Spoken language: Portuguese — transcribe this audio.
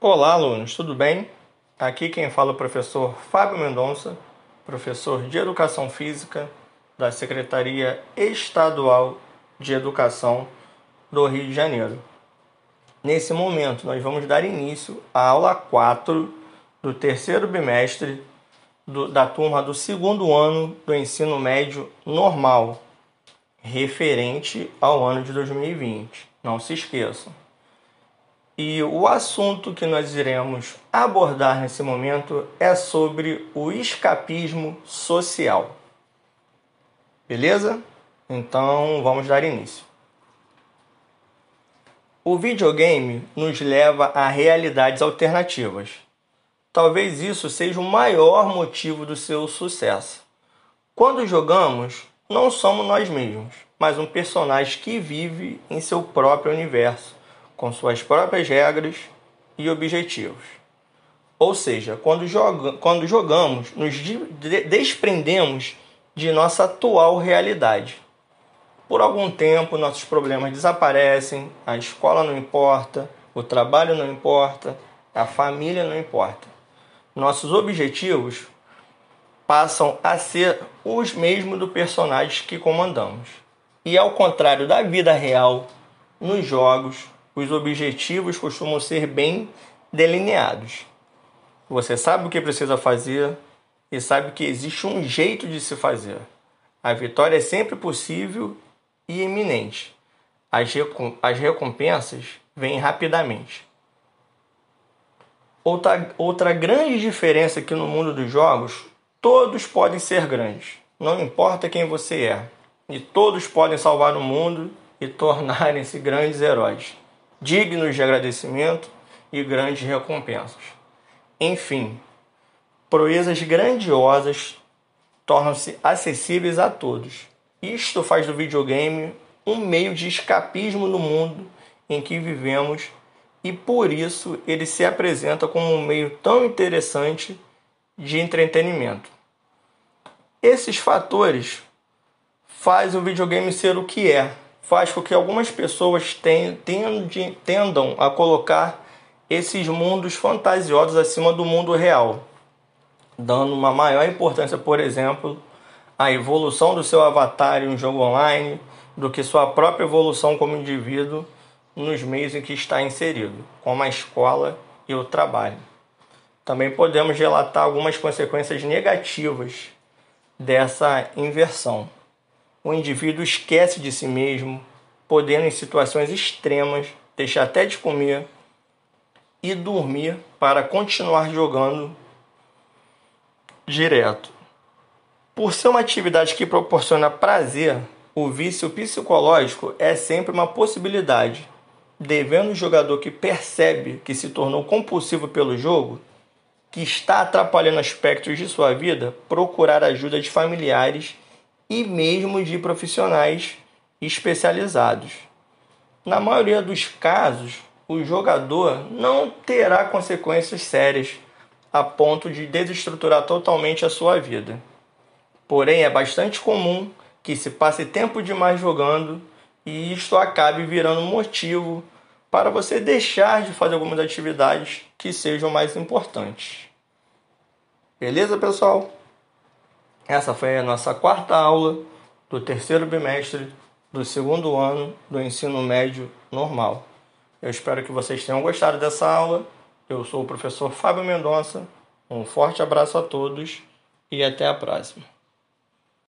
Olá, alunos, tudo bem? Aqui quem fala é o professor Fábio Mendonça, professor de Educação Física da Secretaria Estadual de Educação do Rio de Janeiro. Nesse momento, nós vamos dar início à aula 4 do terceiro bimestre do, da turma do segundo ano do ensino médio normal, referente ao ano de 2020. Não se esqueçam. E o assunto que nós iremos abordar nesse momento é sobre o escapismo social. Beleza? Então vamos dar início. O videogame nos leva a realidades alternativas. Talvez isso seja o maior motivo do seu sucesso. Quando jogamos, não somos nós mesmos, mas um personagem que vive em seu próprio universo com suas próprias regras e objetivos. Ou seja, quando, joga, quando jogamos, nos desprendemos de nossa atual realidade. Por algum tempo, nossos problemas desaparecem, a escola não importa, o trabalho não importa, a família não importa. Nossos objetivos passam a ser os mesmos do personagem que comandamos. E ao contrário da vida real, nos jogos, os objetivos costumam ser bem delineados. Você sabe o que precisa fazer e sabe que existe um jeito de se fazer. A vitória é sempre possível e iminente. As, as recompensas vêm rapidamente. Outra, outra grande diferença aqui no mundo dos jogos: todos podem ser grandes, não importa quem você é, e todos podem salvar o mundo e tornarem-se grandes heróis dignos de agradecimento e grandes recompensas. Enfim, proezas grandiosas tornam-se acessíveis a todos. Isto faz do videogame um meio de escapismo no mundo em que vivemos e por isso ele se apresenta como um meio tão interessante de entretenimento. Esses fatores fazem o videogame ser o que é, faz com que algumas pessoas tendam a colocar esses mundos fantasiosos acima do mundo real, dando uma maior importância, por exemplo, à evolução do seu avatar em um jogo online do que sua própria evolução como indivíduo nos meios em que está inserido, como a escola e o trabalho. Também podemos relatar algumas consequências negativas dessa inversão o indivíduo esquece de si mesmo, podendo em situações extremas deixar até de comer e dormir para continuar jogando direto. Por ser uma atividade que proporciona prazer, o vício psicológico é sempre uma possibilidade, devendo o jogador que percebe que se tornou compulsivo pelo jogo, que está atrapalhando aspectos de sua vida, procurar ajuda de familiares e mesmo de profissionais especializados. Na maioria dos casos, o jogador não terá consequências sérias a ponto de desestruturar totalmente a sua vida. Porém, é bastante comum que se passe tempo demais jogando e isto acabe virando motivo para você deixar de fazer algumas atividades que sejam mais importantes. Beleza, pessoal? Essa foi a nossa quarta aula do terceiro bimestre do segundo ano do ensino médio normal. Eu espero que vocês tenham gostado dessa aula. Eu sou o professor Fábio Mendonça. Um forte abraço a todos e até a próxima.